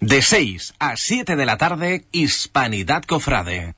De 6 a 7 de la tarde, Hispanidad Cofrade.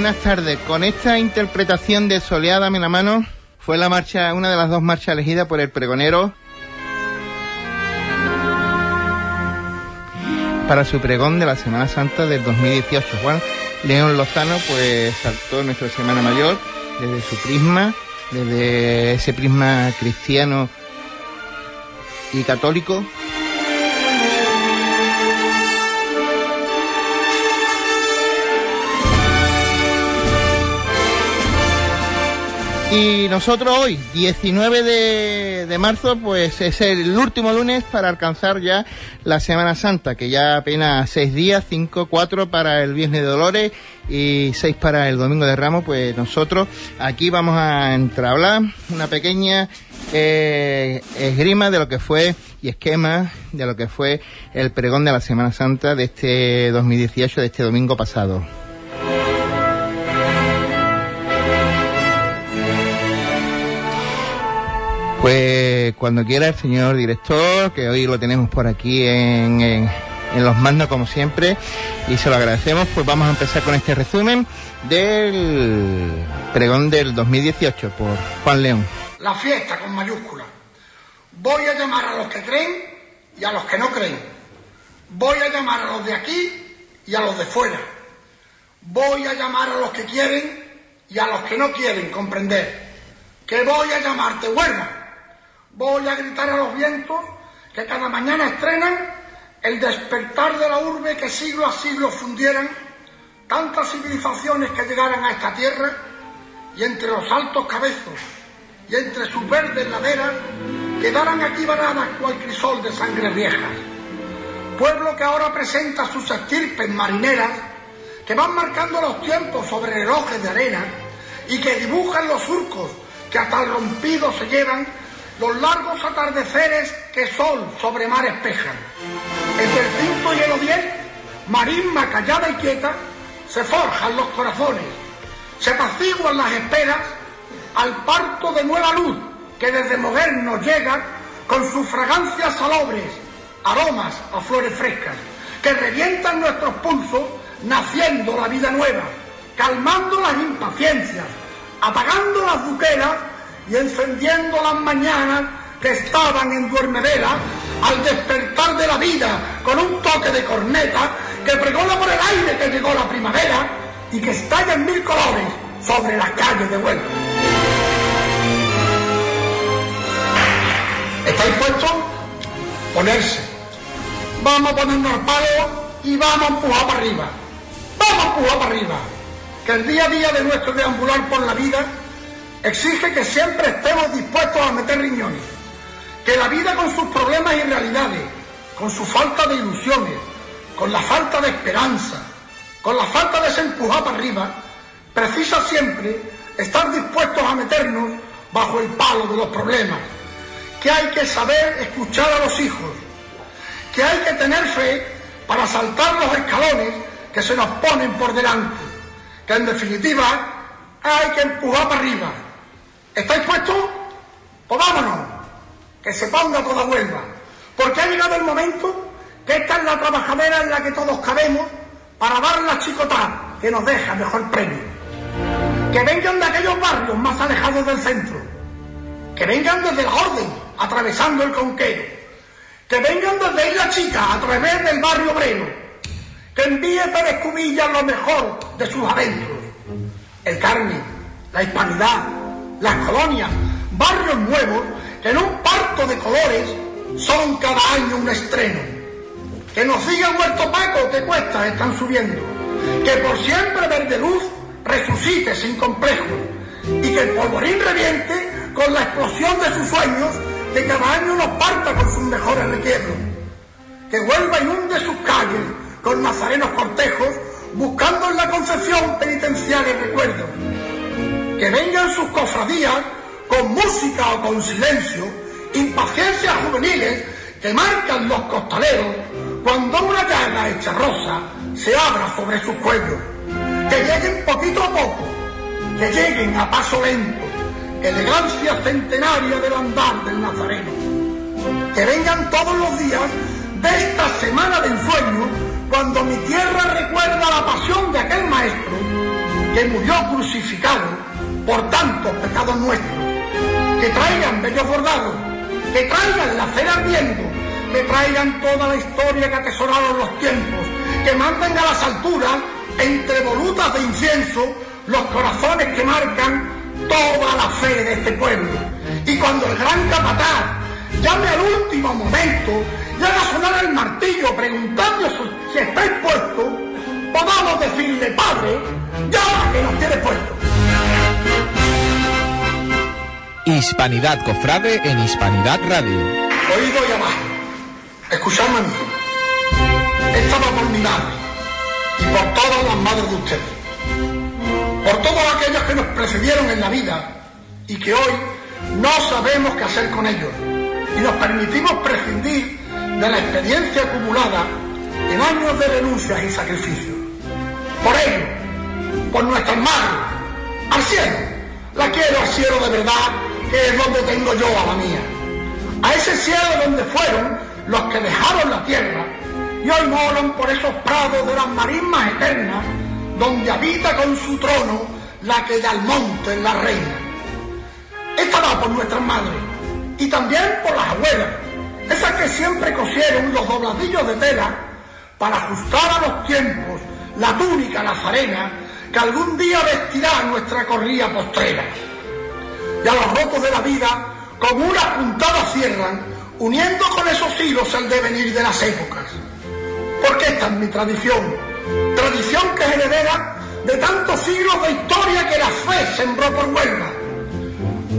Buenas tardes. Con esta interpretación de Soleada en la mano fue la marcha, una de las dos marchas elegidas por el pregonero para su pregón de la Semana Santa del 2018. Juan León Lozano pues saltó nuestra Semana Mayor desde su prisma, desde ese prisma cristiano y católico Y nosotros hoy, 19 de, marzo, pues es el último lunes para alcanzar ya la Semana Santa, que ya apenas seis días, cinco, cuatro para el Viernes de Dolores y seis para el Domingo de Ramos, pues nosotros aquí vamos a entablar una pequeña eh, esgrima de lo que fue y esquema de lo que fue el pregón de la Semana Santa de este 2018, de este domingo pasado. Pues cuando quiera el señor director, que hoy lo tenemos por aquí en, en, los mandos como siempre, y se lo agradecemos, pues vamos a empezar con este resumen del pregón del 2018 por Juan León. La fiesta con mayúscula. Voy a llamar a los que creen y a los que no creen. Voy a llamar a los de aquí y a los de fuera. Voy a llamar a los que quieren y a los que no quieren comprender. Que voy a llamarte huerma Voy a gritar a los vientos que cada mañana estrenan el despertar de la urbe que siglo a siglo fundieran tantas civilizaciones que llegaran a esta tierra y entre los altos cabezos y entre sus verdes laderas quedaran aquí varadas cual crisol de sangre viejas. Pueblo que ahora presenta sus estirpes marineras que van marcando los tiempos sobre relojes de arena y que dibujan los surcos que hasta el rompido se llevan los largos atardeceres que sol sobre mar espejan. Entre el quinto y el odiel, marisma callada y quieta, se forjan los corazones, se apaciguan las esperas al parto de nueva luz que desde Moguer llega con sus fragancias salobres aromas a flores frescas, que revientan nuestros pulsos, naciendo la vida nueva, calmando las impaciencias, apagando las duqueras y encendiendo las mañanas que estaban en duermedera al despertar de la vida con un toque de corneta que pregona por el aire que llegó la primavera y que estalla en mil colores sobre las calles de Huelva. ¿Estáis puestos? Ponerse. Vamos a ponernos al palo y vamos a empujar para arriba. Vamos a empujar para arriba. Que el día a día de nuestro deambular por la vida exige que siempre estemos dispuestos a meter riñones. Que la vida con sus problemas y realidades, con su falta de ilusiones, con la falta de esperanza, con la falta de ese empujar para arriba, precisa siempre estar dispuestos a meternos bajo el palo de los problemas. Que hay que saber escuchar a los hijos. Que hay que tener fe para saltar los escalones que se nos ponen por delante. Que en definitiva hay que empujar para arriba ¿Estáis puestos? Pues vámonos, que se ponga toda Huelva, porque ha llegado el momento que esta es la trabajadera en la que todos cabemos para dar la chicotá que nos deja mejor premio. Que vengan de aquellos barrios más alejados del centro, que vengan desde la Orden, atravesando el Conquero, que vengan desde Isla Chica, a través del barrio obrero, que envíe Pérez Cubilla lo mejor de sus adentros, el Carmen, la hispanidad, las colonias, barrios nuevos que en un parto de colores son cada año un estreno. Que nos digan Huerto Paco que cuestas están subiendo. Que por siempre Verde Luz resucite sin complejos. Y que el polvorín reviente con la explosión de sus sueños que cada año nos parta con sus mejores requiebros. Que vuelva inunde sus calles con nazarenos cortejos buscando en la concepción penitenciales recuerdos que vengan sus cofradías con música o con silencio, impaciencias juveniles que marcan los costaleros cuando una llaga hecha rosa se abra sobre sus cuellos. Que lleguen poquito a poco, que lleguen a paso lento, elegancia centenaria del andar del Nazareno. Que vengan todos los días de esta semana de ensueño cuando mi tierra recuerda la pasión de aquel maestro que murió crucificado por tantos pecados nuestros. Que traigan bellos bordados, que traigan la cera ardiendo, que traigan toda la historia que atesoraron los tiempos, que manden a las alturas, entre volutas de incienso, los corazones que marcan toda la fe de este pueblo. Y cuando el gran capataz llame al último momento y haga sonar el martillo preguntando si estáis puestos, podamos decirle, Padre, ya que nos tiene puesto. Hispanidad Cofrade en Hispanidad Radio. Oído y abajo, escuchadme a mí. Estaba por mi madre y por todas las madres de ustedes. Por todos aquellos que nos precedieron en la vida y que hoy no sabemos qué hacer con ellos. Y nos permitimos prescindir de la experiencia acumulada en años de renuncias y sacrificios. Por ello, por nuestras madres, al cielo, la quiero al cielo de verdad que es donde tengo yo a la mía. A ese cielo donde fueron los que dejaron la tierra y hoy moran por esos prados de las marismas eternas, donde habita con su trono la que da al monte la reina. Esta va por nuestras madres y también por las abuelas, esas que siempre cosieron los dobladillos de tela para ajustar a los tiempos la túnica nazarena que algún día vestirá nuestra corrida postrera y a los rotos de la vida con una puntada cierran, uniendo con esos hilos el devenir de las épocas. Porque esta es mi tradición, tradición que es heredera de tantos siglos de historia que la fe sembró por Huelva.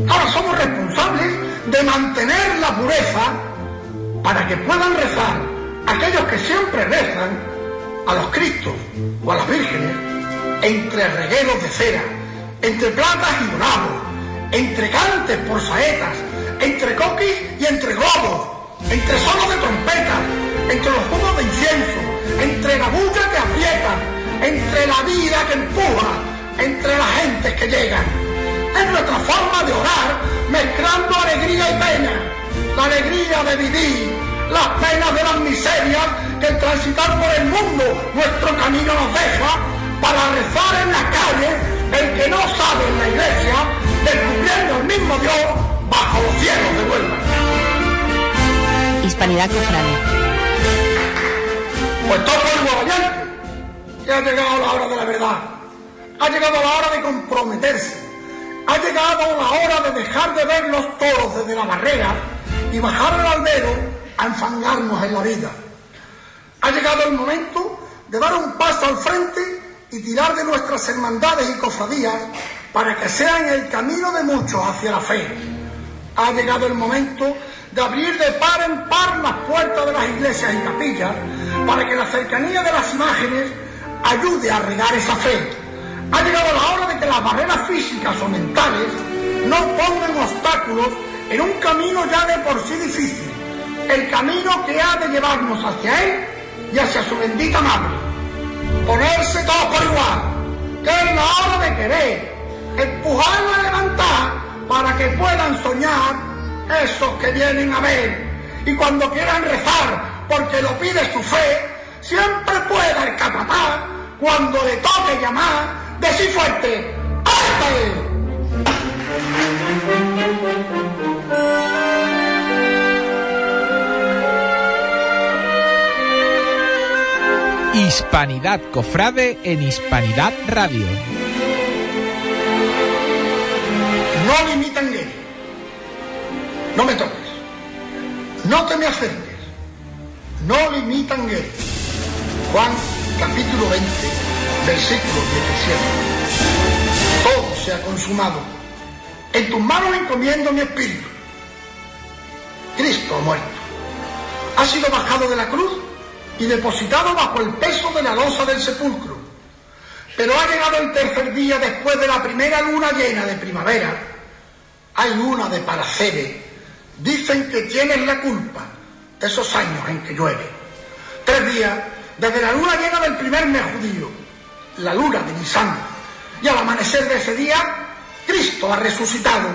Ahora somos responsables de mantener la pureza para que puedan rezar aquellos que siempre rezan a los Cristos o a las vírgenes entre regueros de cera, entre platas y dorados, entre cantes por saetas, entre coquis y entre globos, entre solos de trompeta, entre los humos de incienso, entre la bulla que aprieta, entre la vida que empuja, entre las gentes que llegan. Es nuestra forma de orar, mezclando alegría y pena, la alegría de vivir, las penas de las miserias que el transitar por el mundo nuestro camino nos deja para rezar en las calles el que no sabe en la iglesia, descubriendo al mismo Dios bajo los cielos de Huelva. Hispanidad Cofrade. Pues toco el que ha llegado la hora de la verdad, ha llegado la hora de comprometerse, ha llegado la hora de dejar de ver los toros desde la barrera y bajar al albero a enfangarnos en la vida. Ha llegado el momento de dar un paso al frente y tirar de nuestras hermandades y cofradías para que sean el camino de muchos hacia la fe. Ha llegado el momento de abrir de par en par las puertas de las iglesias y capillas para que la cercanía de las imágenes ayude a regar esa fe. Ha llegado la hora de que las barreras físicas o mentales no pongan obstáculos en un camino ya de por sí difícil, el camino que ha de llevarnos hacia Él y hacia su bendita madre. Ponerse todos por igual, que es la hora de querer, empujarla a levantar para que puedan soñar esos que vienen a ver. Y cuando quieran rezar, porque lo pide su fe, siempre pueda el capataz, cuando le toque llamar, decir fuerte, ¡Arte! Hispanidad Cofrade en Hispanidad Radio. No limitan ley. No me toques. No te me acerques. No limitan ley. Juan capítulo 20, versículo 17. Todo se ha consumado. En tus manos encomiendo mi espíritu. Cristo ha muerto. Ha sido bajado de la cruz y depositado bajo el peso de la losa del sepulcro. Pero ha llegado el tercer día después de la primera luna llena de primavera. Hay luna de Paracebe. Dicen que tienes la culpa de esos años en que llueve. Tres días desde la luna llena del primer mes judío, la luna de Nisan. Y al amanecer de ese día, Cristo ha resucitado,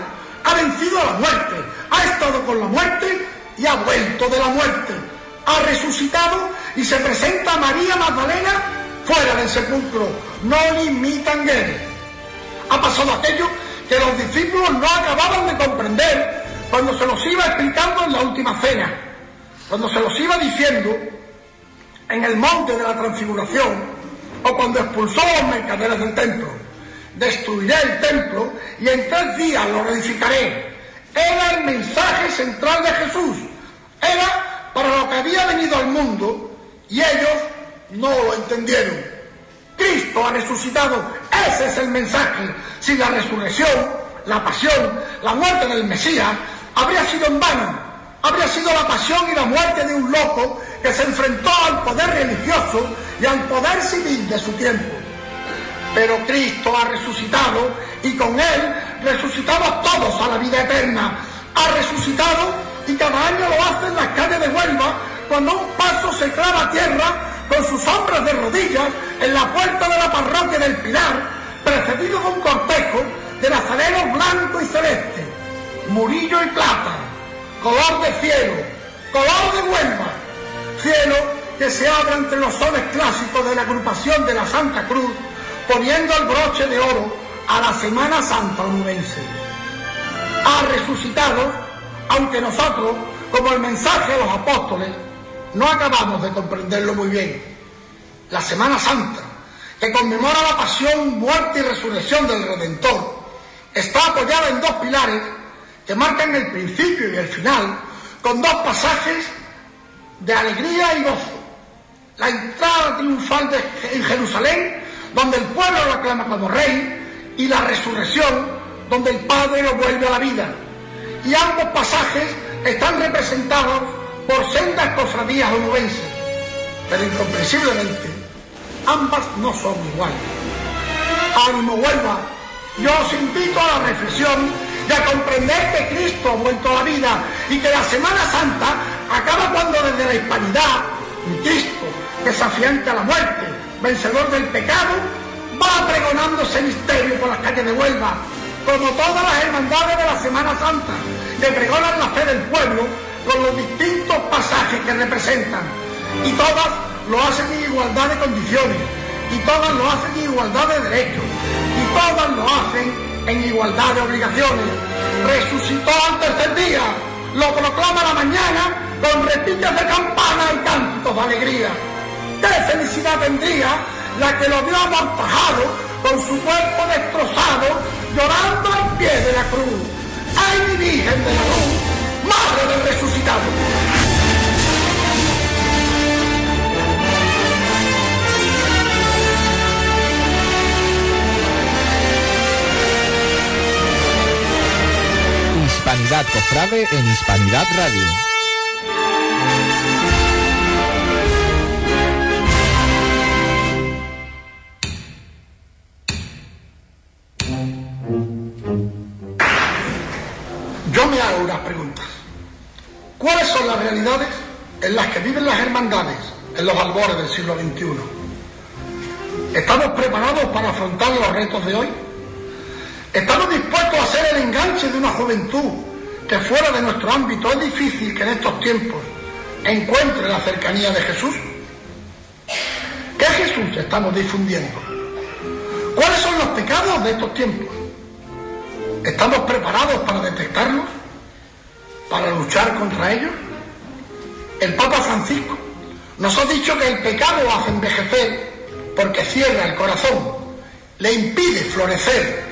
ha vencido a la muerte, ha estado con la muerte y ha vuelto de la muerte. Ha resucitado y se presenta a María Magdalena fuera del sepulcro. No limitan él. Ha pasado aquello que los discípulos no acababan de comprender cuando se los iba explicando en la última cena, cuando se los iba diciendo en el monte de la transfiguración o cuando expulsó a los mercaderes del templo. Destruiré el templo y en tres días lo reedificaré. Era el mensaje central de Jesús. Era para lo que había venido al mundo y ellos no lo entendieron. Cristo ha resucitado. Ese es el mensaje. Sin la resurrección, la pasión, la muerte del Mesías, habría sido en vano. Habría sido la pasión y la muerte de un loco que se enfrentó al poder religioso y al poder civil de su tiempo. Pero Cristo ha resucitado y con Él resucitamos todos a la vida eterna. Ha resucitado y cada año lo hace en las calles de Huelva cuando un paso se clava a tierra con sus hombres de rodillas en la puerta de la parroquia del Pilar, precedido de un cortejo de nazarenos blanco y celeste, murillo y plata, color de cielo, color de Huelva, cielo que se abre entre los soles clásicos de la agrupación de la Santa Cruz, poniendo el broche de oro a la Semana Santa onubense. Ha resucitado, aunque nosotros, como el mensaje de los apóstoles, no acabamos de comprenderlo muy bien. La Semana Santa, que conmemora la pasión, muerte y resurrección del Redentor, está apoyada en dos pilares que marcan el principio y el final, con dos pasajes de alegría y gozo. La entrada triunfal en Jerusalén, donde el pueblo lo aclama como rey, y la resurrección, donde el Padre lo vuelve a la vida. Y ambos pasajes están representados por sendas cofradías onubenses, pero incomprensiblemente ambas no son iguales. Ánimo Huelva, yo os invito a la reflexión y a comprender que Cristo ha vuelto a la vida y que la Semana Santa acaba cuando desde la hispanidad, Cristo, desafiante a la muerte, vencedor del pecado, va pregonando ese misterio por las calles de Huelva, como todas las hermandades de la Semana Santa, que pregonan la fe del pueblo con los distintos pasajes que representan. Y todas lo hacen en igualdad de condiciones. Y todas lo hacen en igualdad de derechos. Y todas lo hacen en igualdad de obligaciones. Resucitó al tercer día. Lo proclama la mañana con repiques de campana y cantos de alegría. ¡Qué felicidad tendría la que lo vio amortajado con su cuerpo destrozado, llorando al pie de la cruz! ¡Ay, mi Virgen de la Luz, Madre del Resucitado! Hispanidad Cofrade en Hispanidad Radio. ¿Cuáles son las realidades en las que viven las hermandades en los albores del siglo XXI? ¿Estamos preparados para afrontar los retos de hoy? ¿Estamos dispuestos a hacer el enganche de una juventud que fuera de nuestro ámbito es difícil que en estos tiempos encuentre la cercanía de Jesús? ¿Qué Jesús estamos difundiendo? ¿Cuáles son los pecados de estos tiempos? ¿Estamos preparados para detectarlos? ¿Para luchar contra ellos? El Papa Francisco nos ha dicho que el pecado hace envejecer porque cierra el corazón, le impide florecer,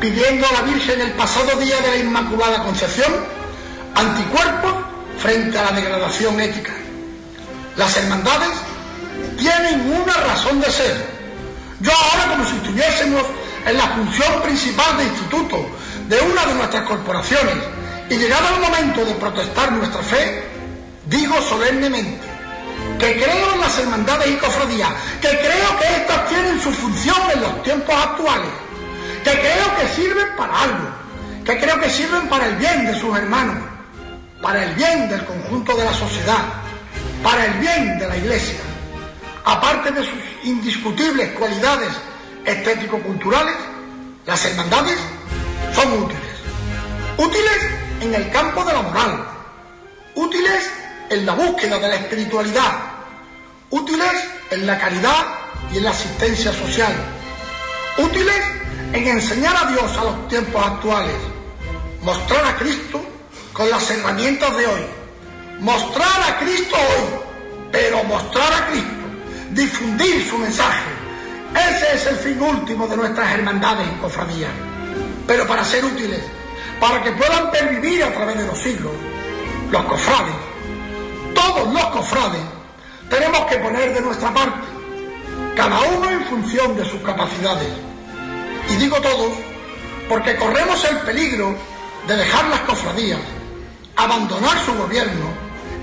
pidiendo a la Virgen el pasado día de la Inmaculada Concepción anticuerpos frente a la degradación ética. Las hermandades tienen una razón de ser. Yo ahora como si estuviésemos en la función principal de instituto de una de nuestras corporaciones y llegado el momento de protestar nuestra fe, digo solemnemente que creo en las hermandades y cofradías, que creo que éstas tienen su función en los tiempos actuales, que creo que sirven para algo, que creo que sirven para el bien de sus hermanos, para el bien del conjunto de la sociedad, para el bien de la Iglesia. Aparte de sus indiscutibles cualidades estético-culturales, las hermandades son útiles. Útiles en el campo de la moral, útiles en la búsqueda de la espiritualidad, útiles en la caridad y en la asistencia social, útiles en enseñar a Dios a los tiempos actuales, mostrar a Cristo con las herramientas de hoy, mostrar a Cristo hoy, pero mostrar a Cristo, difundir su mensaje. Ese es el fin último de nuestras hermandades y cofradías. Pero para ser útiles, para que puedan pervivir a través de los siglos, los cofrades, todos los cofrades, tenemos que poner de nuestra parte, cada uno en función de sus capacidades. Y digo todos, porque corremos el peligro de dejar las cofradías, abandonar su gobierno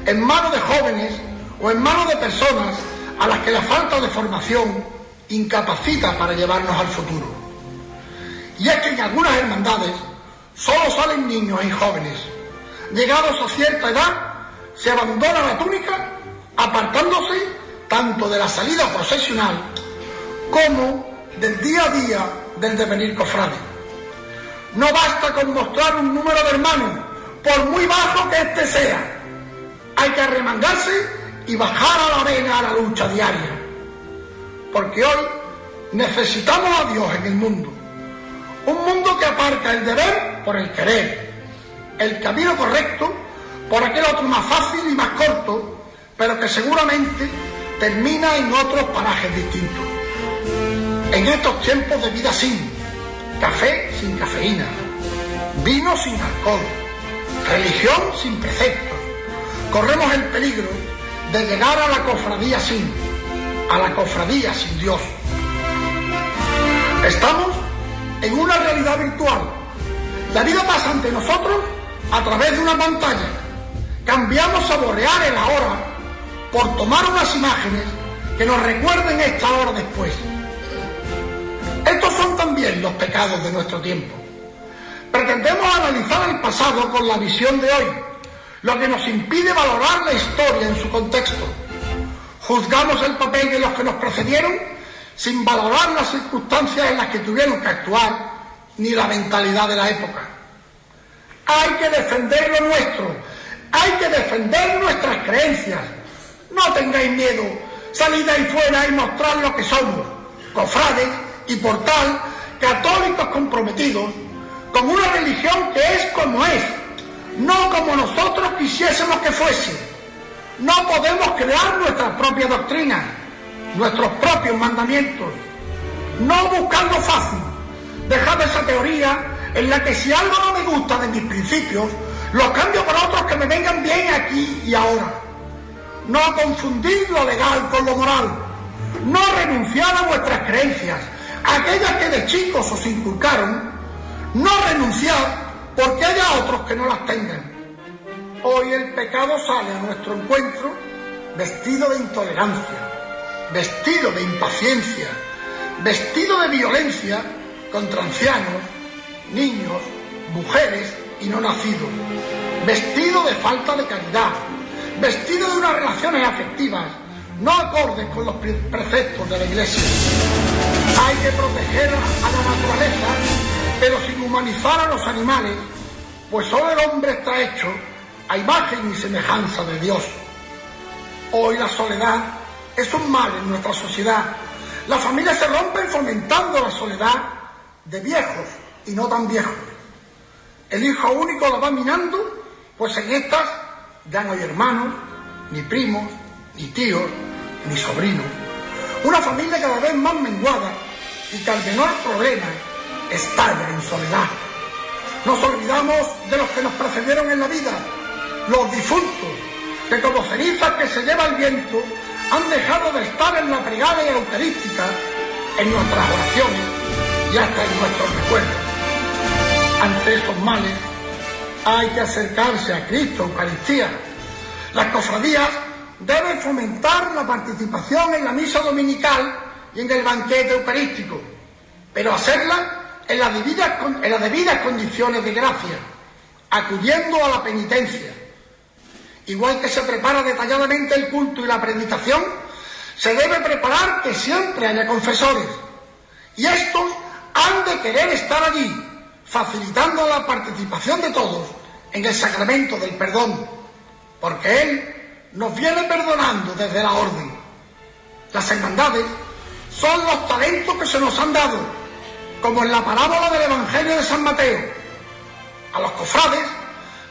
en manos de jóvenes o en manos de personas a las que la falta de formación incapacita para llevarnos al futuro. Y es que en algunas hermandades solo salen niños y jóvenes. Llegados a cierta edad, se abandona la túnica, apartándose tanto de la salida procesional como del día a día del devenir cofrade. No basta con mostrar un número de hermanos, por muy bajo que éste sea. Hay que arremangarse y bajar a la arena a la lucha diaria. Porque hoy necesitamos a Dios en el mundo. Un mundo que aparca el deber por el querer, el camino correcto por aquel otro más fácil y más corto, pero que seguramente termina en otros parajes distintos. En estos tiempos de vida sin, café sin cafeína, vino sin alcohol, religión sin preceptos, corremos el peligro de llegar a la cofradía sin, a la cofradía sin Dios. Estamos en una realidad virtual. La vida pasa ante nosotros a través de una pantalla. Cambiamos saborear el ahora por tomar unas imágenes que nos recuerden esta hora después. Estos son también los pecados de nuestro tiempo. Pretendemos analizar el pasado con la visión de hoy, lo que nos impide valorar la historia en su contexto. Juzgamos el papel de los que nos precedieron sin valorar las circunstancias en las que tuvieron que actuar ni la mentalidad de la época. Hay que defender lo nuestro, Hay que defender nuestras creencias. No tengáis miedo. Salid ahí fuera y mostrad lo que somos. Cofrades y por tal, católicos comprometidos con una religión que es como es, no como nosotros quisiésemos que fuese. No podemos crear nuestra propia doctrina, nuestros propios mandamientos, no buscando fácil, dejar esa teoría en la que si algo no me gusta de mis principios, lo cambio por otros que me vengan bien aquí y ahora. No confundir lo legal con lo moral. No renunciar a vuestras creencias, aquellas que de chicos os inculcaron. No renunciar porque haya otros que no las tengan. Hoy el pecado sale a nuestro encuentro vestido de intolerancia, vestido de impaciencia, vestido de violencia contra ancianos, niños, mujeres y no nacidos, vestido de falta de caridad, vestido de unas relaciones afectivas no acordes con los preceptos de la Iglesia. Hay que proteger a la naturaleza, pero sin humanizar a los animales, pues solo el hombre está hecho a imagen y semejanza de Dios. Hoy la soledad es un mal en nuestra sociedad. Las familias se rompen fomentando la soledad de viejos y no tan viejos. El hijo único la va minando, pues en estas ya no hay hermanos, ni primos, ni tíos, ni sobrinos. Una familia cada vez más menguada y que al menor problema estalla en soledad. Nos olvidamos de los que nos precedieron en la vida, los difuntos, que como cenizas que se lleva el viento han dejado de estar en la plegaria eucarística, en nuestras oraciones y hasta en nuestros recuerdos. Ante esos males hay que acercarse a Cristo, Eucaristía. Las cofradías deben fomentar la participación en la misa dominical y en el banquete eucarístico, pero hacerla en las debidas, en las debidas condiciones de gracia, acudiendo a la penitencia. Igual que se prepara detalladamente el culto y la predicación, se debe preparar que siempre haya confesores. Y estos han de querer estar allí, facilitando la participación de todos en el sacramento del perdón, porque Él nos viene perdonando desde la orden. Las hermandades son los talentos que se nos han dado, como en la parábola del Evangelio de San Mateo. A los cofrades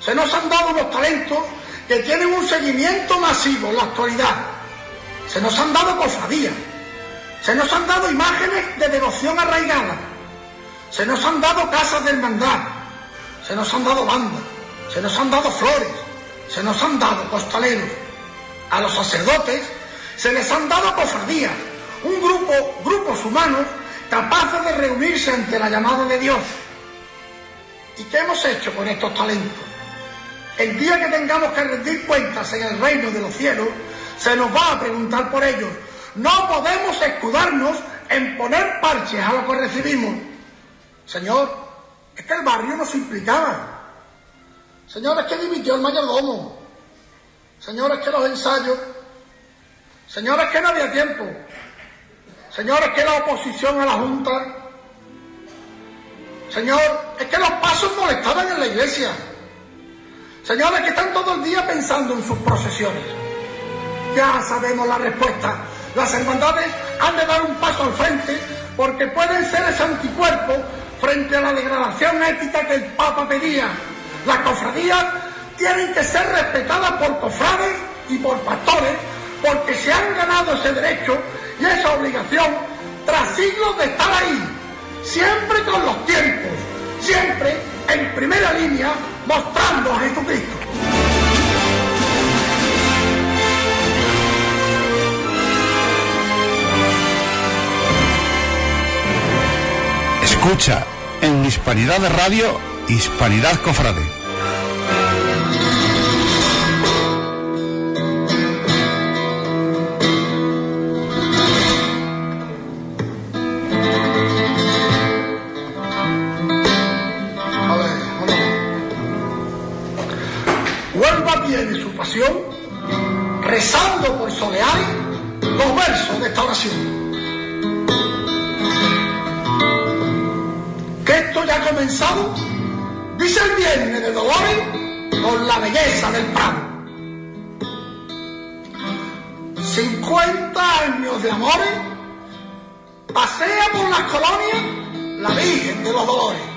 se nos han dado los talentos que tienen un seguimiento masivo en la actualidad. Se nos han dado cofradías, se nos han dado imágenes de devoción arraigada, se nos han dado casas de hermandad, se nos han dado bandas, se nos han dado flores, se nos han dado costaleros. A los sacerdotes se les han dado cofradías, un grupo, grupos humanos capaces de reunirse ante la llamada de Dios. ¿Y qué hemos hecho con estos talentos? El día que tengamos que rendir cuentas en el reino de los cielos, se nos va a preguntar por ellos. No podemos escudarnos en poner parches a lo que recibimos. Señor, es que el barrio nos implicaba. Señor, es que dimitió el mayordomo. Señor, es que los ensayos. Señor, es que no había tiempo. Señor, es que la oposición a la Junta. Señor, es que los pasos molestaban en la iglesia. Señores que están todo el día pensando en sus procesiones. Ya sabemos la respuesta. Las hermandades han de dar un paso al frente porque pueden ser ese anticuerpo frente a la degradación ética que el Papa pedía. Las cofradías tienen que ser respetadas por cofrades y por pastores porque se han ganado ese derecho y esa obligación tras siglos de estar ahí, siempre con los tiempos, siempre en primera línea mostrando a Jesucristo. Escucha en Hispanidad de Radio, Hispanidad Cofrade. Rezando por Soleari los versos de esta oración. Que esto ya ha comenzado, dice el viernes de dolores, con la belleza del Prado. 50 años de amores, pasea por las colonias la Virgen de los Dolores.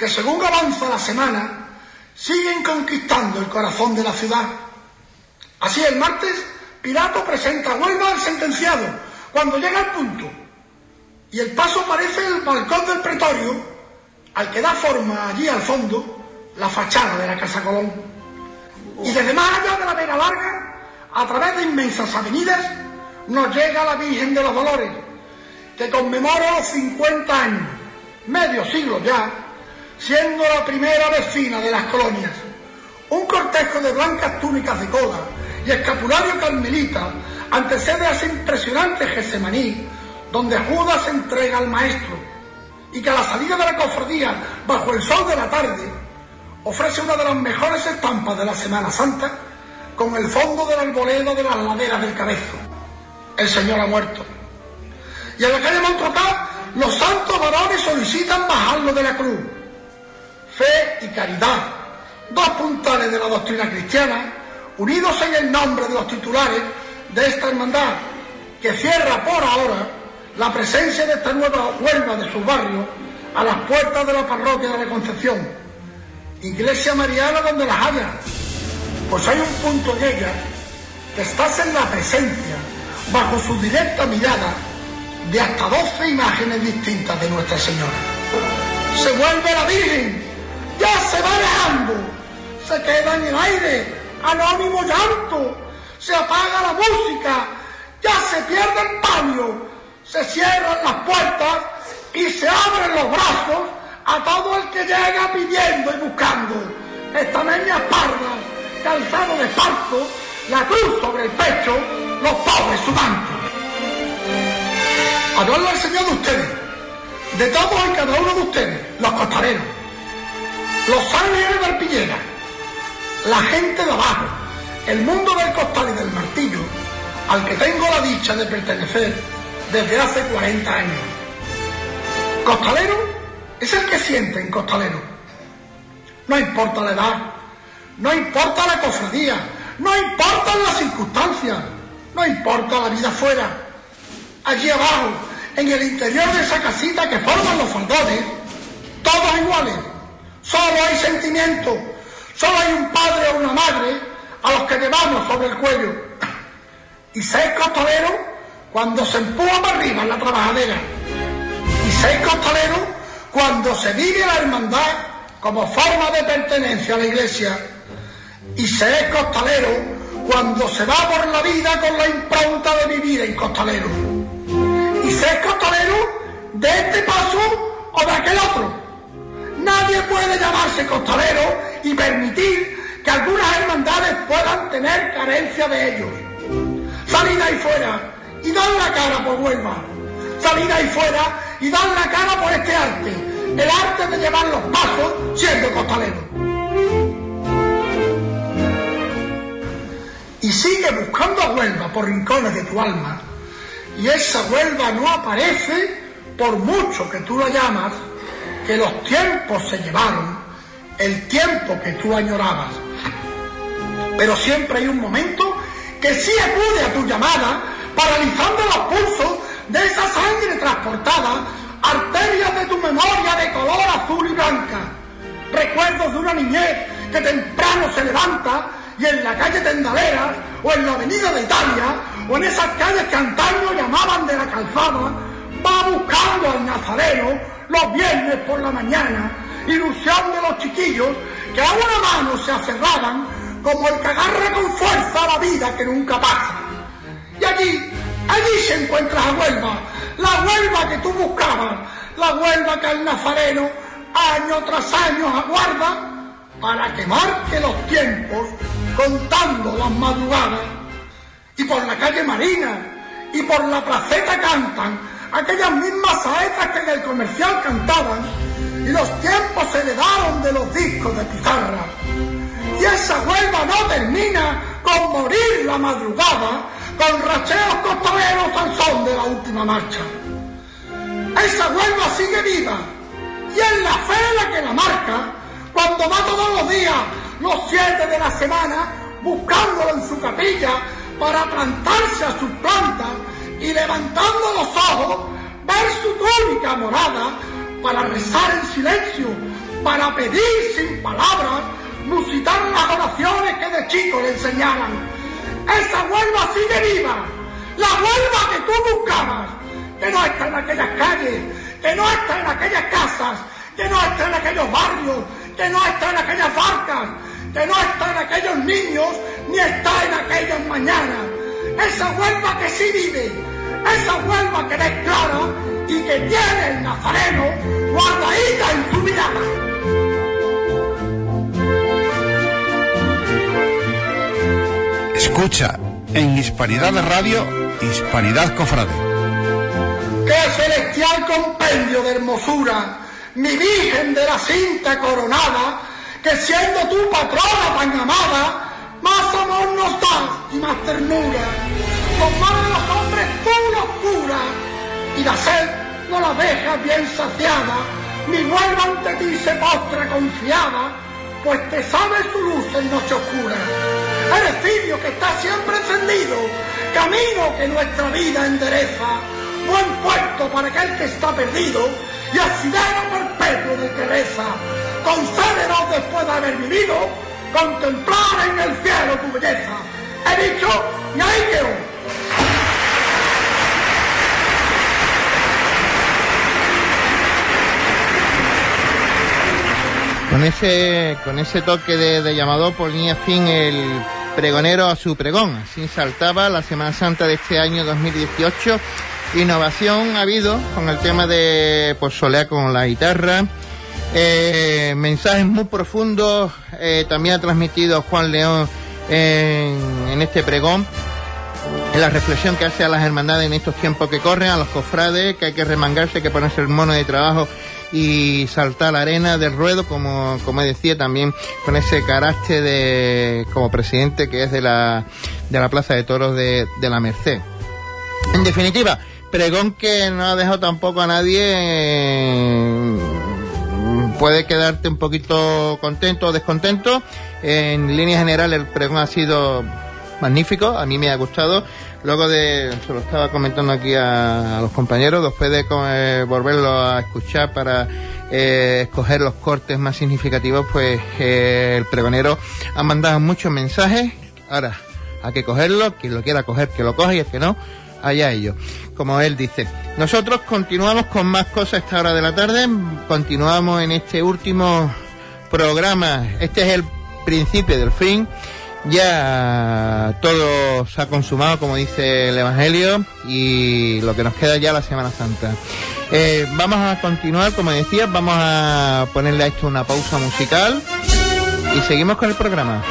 Que según avanza la semana siguen conquistando el corazón de la ciudad. Así el martes, Pilato presenta a Huelva al sentenciado cuando llega al punto y el paso parece el balcón del pretorio al que da forma allí al fondo la fachada de la Casa Colón. Y desde más allá de la Vega Larga, a través de inmensas avenidas, nos llega la Virgen de los Dolores, que conmemora los 50 años, medio siglo ya, siendo la primera vecina de las colonias. Un cortejo de blancas túnicas de cola y escapulario carmelita antecede a ese impresionante Gesemaní donde Judas entrega al Maestro y que a la salida de la cofradía, bajo el sol de la tarde, ofrece una de las mejores estampas de la Semana Santa con el fondo del arboleda de las laderas del Cabezo. El Señor ha muerto. Y en la calle Montrocá, los santos varones solicitan bajarlo de la cruz. Fe y caridad, dos puntales de la doctrina cristiana, unidos en el nombre de los titulares de esta hermandad, que cierra por ahora la presencia de esta nueva Huelva de su barrio a las puertas de la parroquia de la Concepción, iglesia mariana donde las haya, pues hay un punto en ella que estás en la presencia, bajo su directa mirada, de hasta 12 imágenes distintas de Nuestra Señora. Se vuelve la Virgen, ya se va alejando, se queda en el aire, anónimo llanto, se apaga la música, ya se pierde el palio, se cierran las puertas y se abren los brazos a todo el que llega pidiendo y buscando. Estameñas pardas, calzado de parto, la cruz sobre el pecho, los pobres sudantes. Hablarle al Señor de ustedes, de todos y cada uno de ustedes, los costaleros, los ángeles de Alpillera, la gente de abajo, el mundo del costal y del martillo, al que tengo la dicha de pertenecer desde hace 40 años. Costalero es el que siente en costalero. No importa la edad, no importa la cofradía, no importan las circunstancias, no importa la vida afuera. Allí abajo, en el interior de esa casita que forman los faldones, todos iguales. Solo hay sentimiento, solo hay un padre o una madre a los que llevamos sobre el cuello. Y ser costalero cuando se empuja para arriba en la trabajadera. Y ser costalero cuando se vive la hermandad como forma de pertenencia a la iglesia. Y ser costalero cuando se va por la vida con la impronta de vivir en costalero. Y ser costalero de este paso o de aquel otro. Nadie puede llamarse costalero y permitir que algunas hermandades puedan tener carencia de ellos. Salid ahí fuera y dan la cara por Huelva. Salir ahí fuera y dan la cara por este arte, el arte de llevar los pasos siendo costalero. Y sigue buscando a Huelva por rincones de tu alma, y esa Huelva no aparece por mucho que tú la llamas, que los tiempos se llevaron, el tiempo que tú añorabas. Pero siempre hay un momento que sí acude a tu llamada paralizando los pulsos de esa sangre transportada, arterias de tu memoria de color azul y blanca, recuerdos de una niñez que temprano se levanta y en la calle Tendaleras o en la avenida de Italia o en esas calles que antaño llamaban de la calzada, va buscando al nazareno los viernes por la mañana, ilusión de los chiquillos que a una mano se aferraban como el que agarra con fuerza la vida que nunca pasa. Y allí, allí se encuentra la Huelva, la Huelva que tú buscabas, la Huelva que el nazareno año tras año aguarda para que marque los tiempos contando las madrugadas. Y por la calle Marina y por la placeta cantan aquellas mismas saetas que en el comercial cantaban y los tiempos se heredaron de los discos de pizarra. Y esa Huelva no termina con morir la madrugada con racheos costaleros al son de la última marcha. Esa Huelva sigue viva y es la fe la que la marca cuando va todos los días, los siete de la semana, buscándolo en su capilla para plantarse a sus plantas y levantando los ojos, ver su túnica morada para rezar en silencio, para pedir sin palabras, musitar las oraciones que de chico le enseñaran. Esa Huelva sigue viva, la Huelva que tú buscabas, que no está en aquellas calles, que no está en aquellas casas, que no está en aquellos barrios, que no está en aquellas barcas, que no está en aquellos niños, ni está en aquellas mañanas. Esa Huelva que sí vive, esa Huelva que es clara y que tiene el nazareno guardadita en su mirada. Escucha en Hispanidad de Radio, Hispanidad Cofrade. ¡Qué celestial compendio de hermosura! Mi Virgen de la cinta coronada, que siendo tu patrona tan amada, más amor nos da y más ternura. Con manos y la sed no la dejas bien saciada, mi vuelva ante ti se postra confiada, pues te sabe su luz en noche oscura. Eres cirio que está siempre encendido, camino que nuestra vida endereza, buen puerto para aquel que está perdido y asidero perpetuo del que reza. Concédenos después de haber vivido, contemplar en el cielo tu belleza. He dicho, y ahí quedó. Con ese, con ese toque de, de llamado ponía fin el pregonero a su pregón. Así saltaba la Semana Santa de este año 2018. Innovación ha habido con el tema de pues, solear con la guitarra. Eh, mensajes muy profundos eh, también ha transmitido Juan León en, este pregón la reflexión que hace a las hermandades en estos tiempos que corren, a los cofrades, que hay que remangarse, que ponerse el mono de trabajo y saltar la arena del ruedo, como, como decía también, con ese carácter de, como presidente que es de la, de la Plaza de Toros de, de la Merced. En definitiva, pregón que no ha dejado tampoco a nadie, eh, puede quedarte un poquito contento o descontento. En línea general el pregón ha sido magnífico, a mí me ha gustado. Luego de, se lo estaba comentando aquí a, a los compañeros, después de eh, volverlo a escuchar para eh, escoger los cortes más significativos, pues eh, el pregonero ha mandado muchos mensajes. Ahora, hay que cogerlo, quien lo quiera coger, que lo coja y el que no, allá ellos. Como él dice. Nosotros continuamos con más cosas a esta hora de la tarde, continuamos en este último programa. Este es el principio del fin ya todo se ha consumado, como dice el Evangelio, y lo que nos queda ya la Semana Santa. Eh, vamos a continuar, como decía, vamos a ponerle a esto una pausa musical y seguimos con el programa.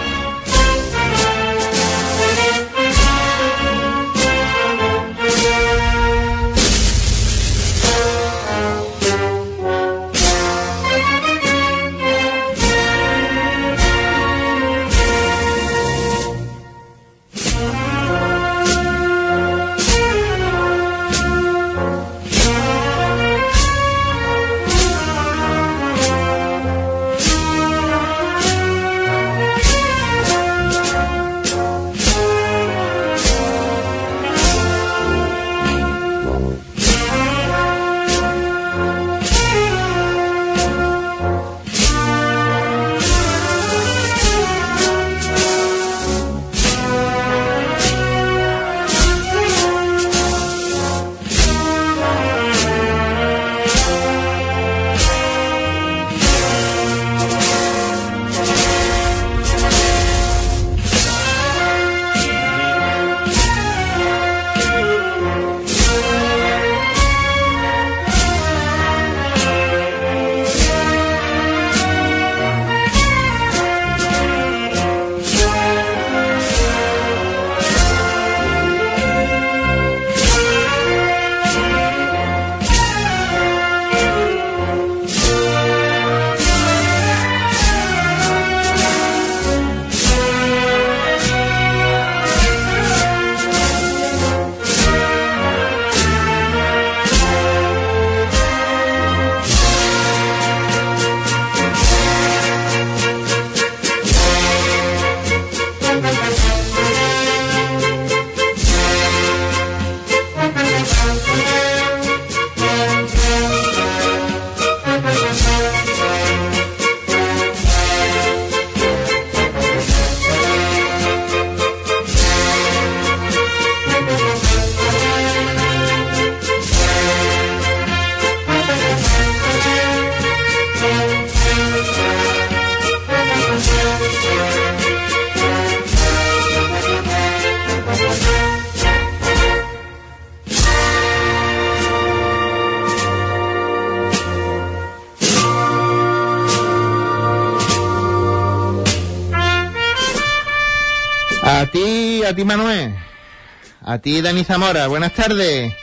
A ti Dani Zamora, buenas tardes.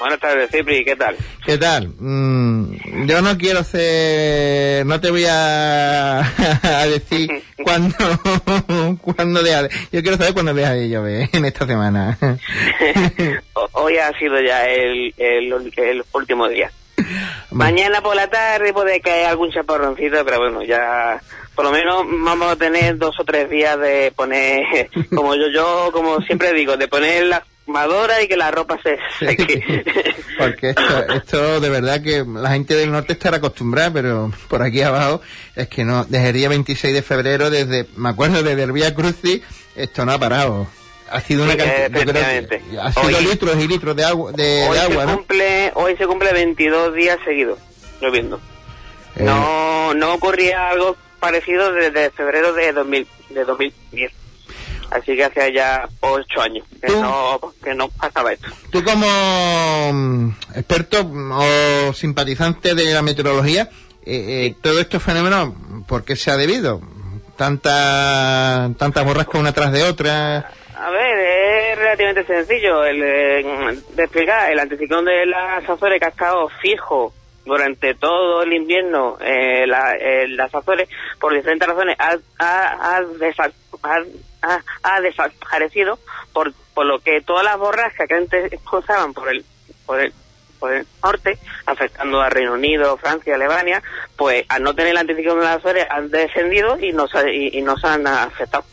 Buenas tardes, Cipri, ¿qué tal? ¿Qué tal? Mm, yo no quiero ser... No te voy a, a decir cuándo, cuándo deja de- Yo quiero saber cuándo deja de llover en esta semana. Hoy ha sido ya el, el, el último día. Mañana por la tarde puede caer algún chaparroncito, pero bueno, ya por lo menos vamos a tener dos o tres días de poner, como yo, yo como siempre digo, de poner la madora y que la ropa se seque. Porque esto, esto de verdad que la gente del norte estará acostumbrada, pero por aquí abajo es que no, desde el día 26 de febrero, desde, me acuerdo desde el Vía Crucis, esto no ha parado. Ha sido una Sí, cantidad, que ha sido Hoy- litros y litros de agua, de, de hoy, agua, se ¿no? cumple, hoy se cumple 22 días seguidos lloviendo. Eh, No, no ocurría algo parecido desde febrero de 2000, de 2010. Así que hace ya ocho años que ¿Tú? no, que no pasaba esto. Tú como mm, experto mm, o simpatizante de la meteorología, eh, eh, todos estos fenómenos, ¿por qué se ha debido? Tanta, tantas borrascas una tras de otra. A ver, es relativamente sencillo el, eh, de explicar. El anticiclón de las Azores que ha estado fijo durante todo el invierno eh, la- en las Azores, por diferentes razones, ha, ha, ha desa- ha- ha- ha desaparecido, por, por lo que todas las borrascas que antes cruzaban por el, por el por el norte, afectando a Reino Unido, Francia, Alemania, pues al no tener el anticiclón de las Azores han descendido y nos, y, y nos han afectado.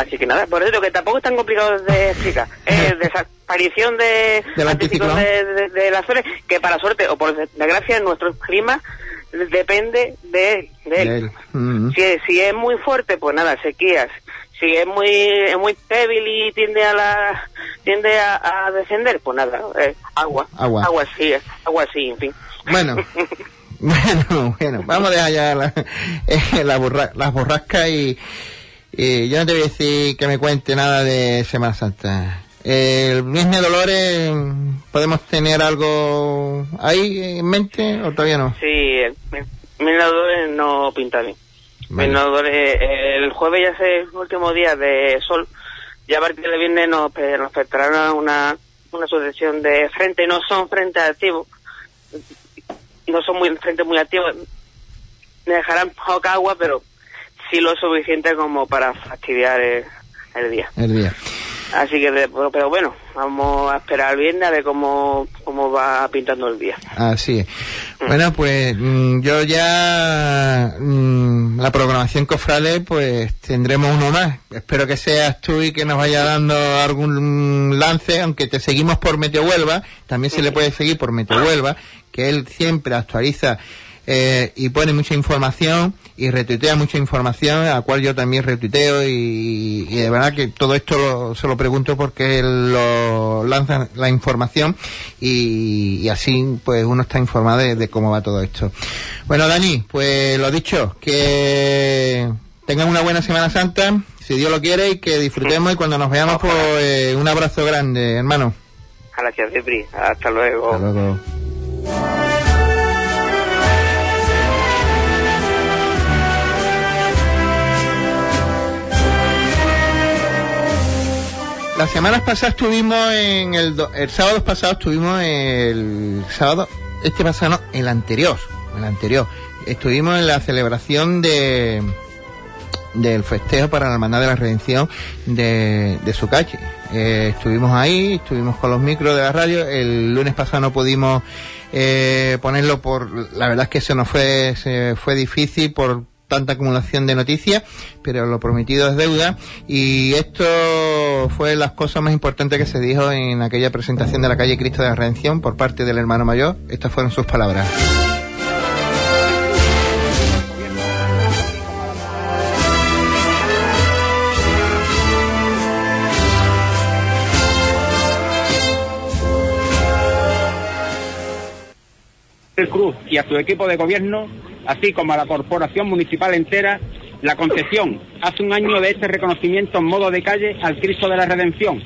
Así que nada, por eso que tampoco es tan complicado de explicar. Es desaparición de Del anticiclón de, de, de las Azores, que para suerte o por desgracia nuestro clima depende de, de él. él. Mm. Si, es- si es muy fuerte, pues nada, sequías. Si es muy es muy débil y tiende a la tiende a, a descender, pues nada, eh, agua, Agua. agua sí, eh, agua sí, en fin. Bueno, bueno, bueno, vamos a dejar ya la, eh, la borra- las borrascas y, y yo no te voy a decir que me cuente nada de Semana Santa. El Viernes Dolores, ¿podemos tener algo ahí en mente o todavía no? Sí, el Minadores no pinta bien. Vale. Minadores, el jueves ya es el último día de sol, ya a partir de viernes nos, nos afectará una, una sucesión de frentes, no son frentes activos, no son muy frentes muy activos, me dejarán poca agua, pero sí lo suficiente como para fastidiar el, el día. El día. Así que, pero, pero bueno, vamos a esperar el viernes a ver cómo, cómo va pintando el día. Así es. Bueno, pues mm, yo ya mm, la programación cofrade, pues tendremos uno más. Espero que seas tú y que nos vaya dando algún lance, aunque te seguimos por Meteo Huelva, también se le puede seguir por Meteo Huelva, que él siempre actualiza eh, y pone mucha información y retuitea mucha información, a la cual yo también retuiteo y, y de verdad que todo esto lo- se lo pregunto porque él lo lanza la información y, y así pues uno está informado de, de cómo va todo esto. Bueno Dani, pues lo dicho, que tengan una buena Semana Santa, si Dios lo quiere y que disfrutemos y cuando nos veamos pues eh, un abrazo grande hermano. Gracias, Cipri. Hasta luego. Hasta luego. Las semanas pasadas estuvimos en el, do- el sábado pasado estuvimos el sábado, este pasado no, el anterior, el anterior, estuvimos en la celebración de del festejo para la Hermandad de la Redención de, de Sucachi. Eh, estuvimos ahí, estuvimos con los micros de la radio. El lunes pasado no pudimos eh, ponerlo por, la verdad es que se nos fue, se fue difícil por tanta acumulación de noticias, pero lo prometido es deuda y esto fue las cosas más importantes que se dijo en aquella presentación de la calle Cristo de la Redención por parte del hermano mayor. Estas fueron sus palabras. Cruz y a su equipo de gobierno, así como a la corporación municipal entera, la concesión hace un año de este reconocimiento en modo de calle al Cristo de la Redención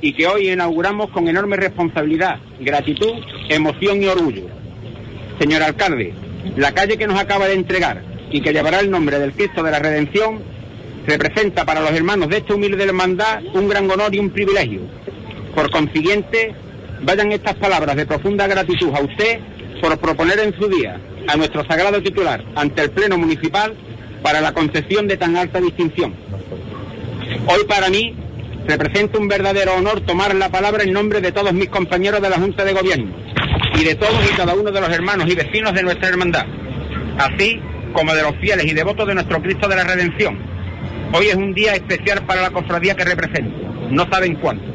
y que hoy inauguramos con enorme responsabilidad, gratitud, emoción y orgullo. Señor alcalde, la calle que nos acaba de entregar y que llevará el nombre del Cristo de la Redención representa para los hermanos de esta humilde hermandad un gran honor y un privilegio. Por consiguiente, vayan estas palabras de profunda gratitud a usted por proponer en su día a nuestro sagrado titular ante el Pleno Municipal para la concesión de tan alta distinción. Hoy para mí representa un verdadero honor tomar la palabra en nombre de todos mis compañeros de la Junta de Gobierno y de todos y cada uno de los hermanos y vecinos de nuestra hermandad, así como de los fieles y devotos de nuestro Cristo de la Redención. Hoy es un día especial para la cofradía que represento. No saben cuánto.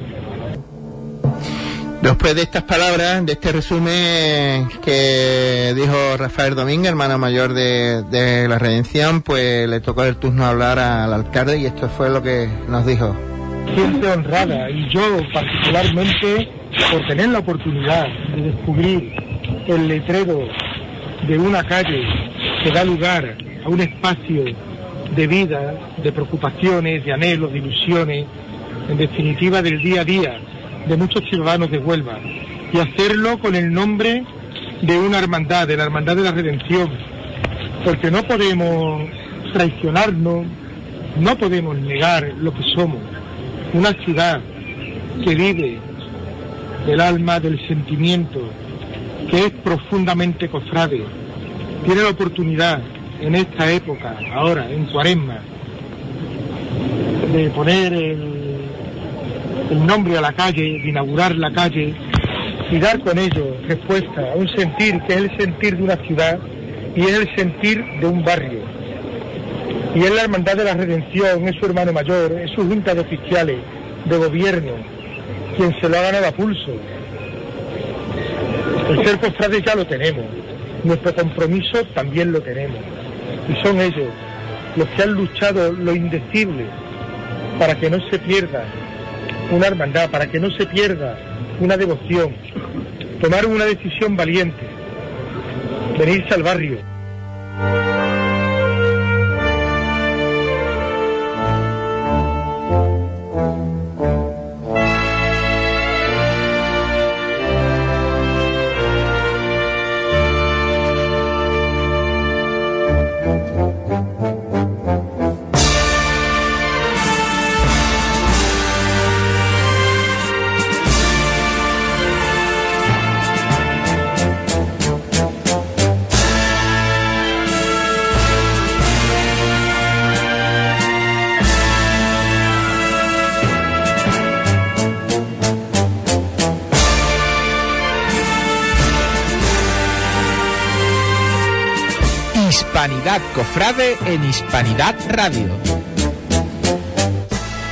Después de estas palabras, de este resumen que dijo Rafael Domínguez, hermano mayor de, de, la Redención, pues le tocó el turno hablar al alcalde y esto fue lo que nos dijo. Siente honrada y yo particularmente por tener la oportunidad de descubrir el letrero de una calle que da lugar a un espacio de vida, de preocupaciones, de anhelos, de ilusiones, en definitiva del día a día de muchos ciudadanos de Huelva y hacerlo con el nombre de una hermandad, de la hermandad de la redención, porque no podemos traicionarnos, no podemos negar lo que somos, una ciudad que vive del alma, del sentimiento, que es profundamente cofrade, tiene la oportunidad en esta época, ahora, en cuaresma, de poner el el nombre a la calle, de inaugurar la calle y dar con ello respuesta a un sentir que es el sentir de una ciudad y es el sentir de un barrio. Y es la Hermandad de la Redención, es su hermano mayor, es su junta de oficiales, de gobierno, quien se lo ha ganado a pulso. El ser cofrades ya lo tenemos, nuestro compromiso también lo tenemos. Y son ellos los que han luchado lo indecible para que no se pierda una hermandad, para que no se pierda una devoción. Tomaron una decisión valiente, venirse al barrio. Hispanidad Cofrade en Hispanidad Radio.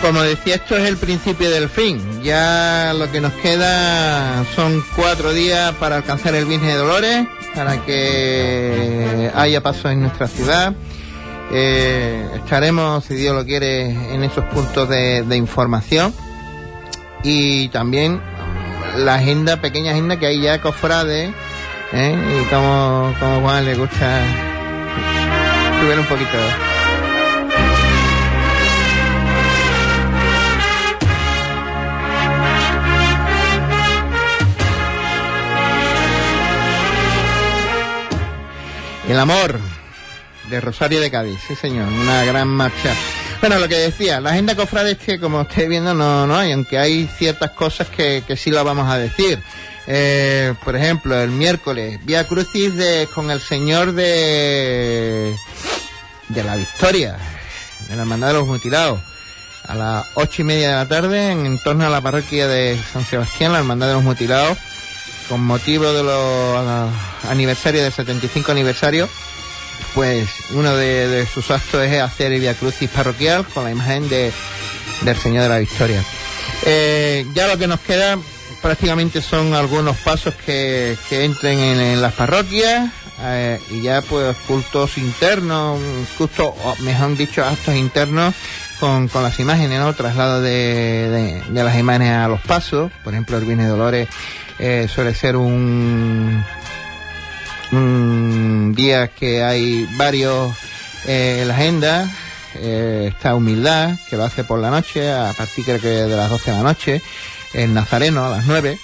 Como decía, esto es el principio del fin. Ya lo que nos queda son cuatro días para alcanzar el Virgen de Dolores, para que haya paso en nuestra ciudad. Eh, estaremos, si Dios lo quiere, en esos puntos de, información. Y también la agenda, pequeña agenda que hay ya cofrades, ¿eh? y como, como Juan le gusta un poquito. El amor de Rosario de Cádiz, sí señor, una gran marcha. Bueno, lo que decía, la agenda cofrade es que como estáis viendo no, no hay, aunque hay ciertas cosas que, que sí lo vamos a decir. Eh, por ejemplo, el miércoles, Vía Crucis de, con el Señor de, de la Victoria, de la Hermandad de los Mutilados, a las ocho y media de la tarde, en, torno a la parroquia de San Sebastián, la Hermandad de los Mutilados, con motivo de los aniversarios del 75 aniversario, pues uno de, sus actos es hacer el Via Crucis parroquial con la imagen de, del Señor de la Victoria. Eh, ya lo que nos queda prácticamente son algunos pasos que, que entren en, en las parroquias eh, y ya pues cultos internos, cultos, o mejor dicho, actos internos con, con las imágenes, ¿no? Traslado de, de, las imágenes a los pasos, por ejemplo, el Viernes de Dolores eh, suele ser un, día que hay varios eh, en la agenda, eh, Humildad, que lo hace por la noche, a partir creo que de las 12 de la noche, el Nazareno a las 9,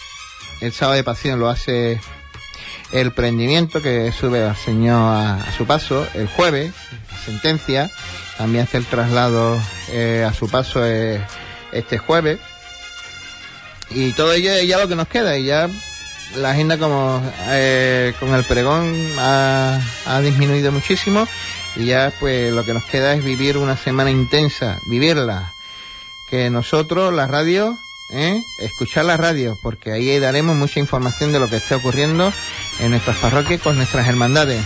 el sábado de Pasión lo hace el prendimiento que sube al Señor a, su paso el jueves, sentencia, también hace el traslado eh, a su paso eh, este jueves. Y todo ello es ya lo que nos queda, y ya la agenda como eh, con el pregón ha, ha disminuido muchísimo y ya pues lo que nos queda es vivir una semana intensa, vivirla. Que nosotros, la radio, ¿eh? escuchar la radio, porque ahí daremos mucha información de lo que está ocurriendo en nuestras parroquias con nuestras hermandades.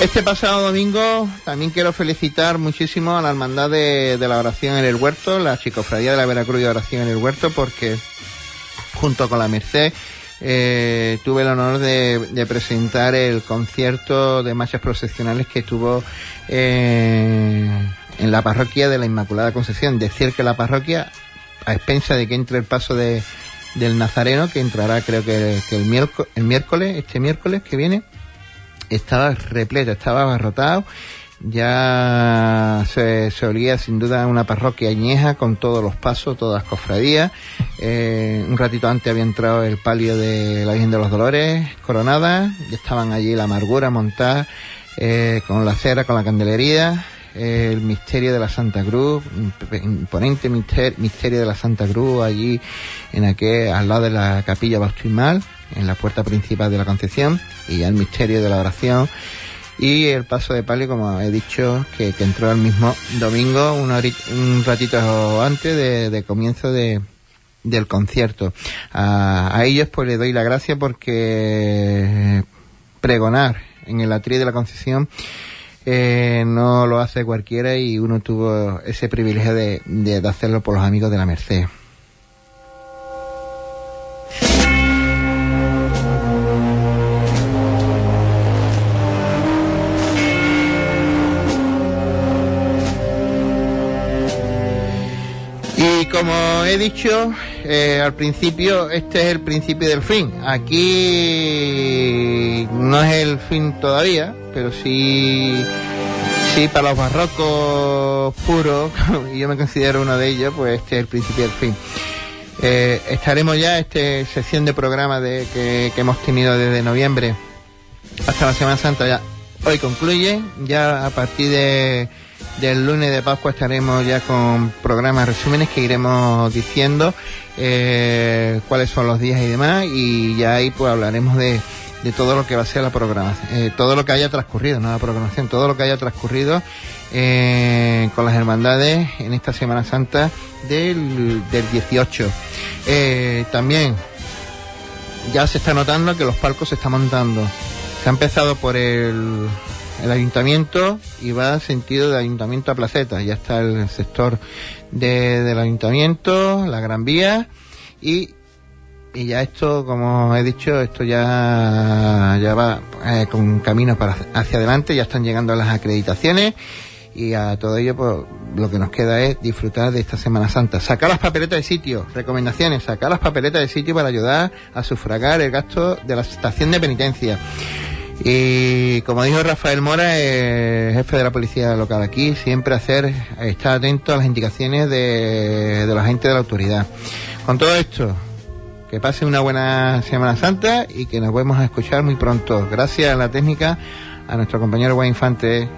Este pasado domingo también quiero felicitar muchísimo a la Hermandad de, de la Oración en el Huerto, la Chicofradía de la Veracruz de Oración en el Huerto, porque junto con la Merced eh, tuve el honor de, de, presentar el concierto de marchas procesionales que tuvo eh, en la parroquia de la Inmaculada Concepción. Decir que la parroquia, a expensa de que entre el paso de, del Nazareno, que entrará creo que, el, miércoles, el miércoles, este miércoles que viene, estaba repleto, estaba abarrotado. Ya se, se olía sin duda una parroquia añeja con todos los pasos, todas las cofradías. Eh, un ratito antes había entrado el palio de la Virgen de los Dolores coronada. Ya estaban allí la amargura montada eh, con la cera, con la candelería. Eh, el misterio de la Santa Cruz, imponente mister, misterio de la Santa Cruz allí en aquel, al lado de la capilla bautismal, en la puerta principal de la Concepción, y ya el misterio de la oración y el paso de palio, como he dicho, que, que entró el mismo domingo, una horita, un ratito antes de comienzo de, del concierto. A, a, ellos pues les doy la gracia porque pregonar en el atril de la Concepción eh, no lo hace cualquiera y uno tuvo ese privilegio de, de, de hacerlo por los amigos de la Merced. He dicho eh, al principio, este es el principio del fin. Aquí no es el fin todavía, pero sí, sí para los barrocos puros, y yo me considero uno de ellos, pues este es el principio del fin. Eh, estaremos ya esta sesión de programa de, que, que hemos tenido desde noviembre hasta la Semana Santa ya hoy concluye, ya a partir de del lunes de Pascua estaremos ya con programas resúmenes que iremos diciendo eh, cuáles son los días y demás y ya ahí pues hablaremos de, de todo lo que va a ser la programación, eh, todo lo que haya transcurrido, no la programación, todo lo que haya transcurrido eh, con las hermandades en esta Semana Santa del, del 18. Eh, también ya se está notando que los palcos se están montando. Se ha empezado por el el ayuntamiento y va sentido de ayuntamiento a placeta. Ya está el sector de, del ayuntamiento, la Gran Vía y, y ya esto, como he dicho, esto ya, ya va eh, con camino para hacia adelante, ya están llegando las acreditaciones y a todo ello pues lo que nos queda es disfrutar de esta Semana Santa. Sacar las papeletas de sitio, recomendaciones, sacar las papeletas de sitio para ayudar a sufragar el gasto de la estación de penitencia. Y como dijo Rafael Mora, eh, jefe de la policía local aquí, siempre hacer, estar atento a las indicaciones de, de la gente de la autoridad. Con todo esto, que pase una buena Semana Santa y que nos vemos a escuchar muy pronto. Gracias a la técnica, a nuestro compañero Juan Infante.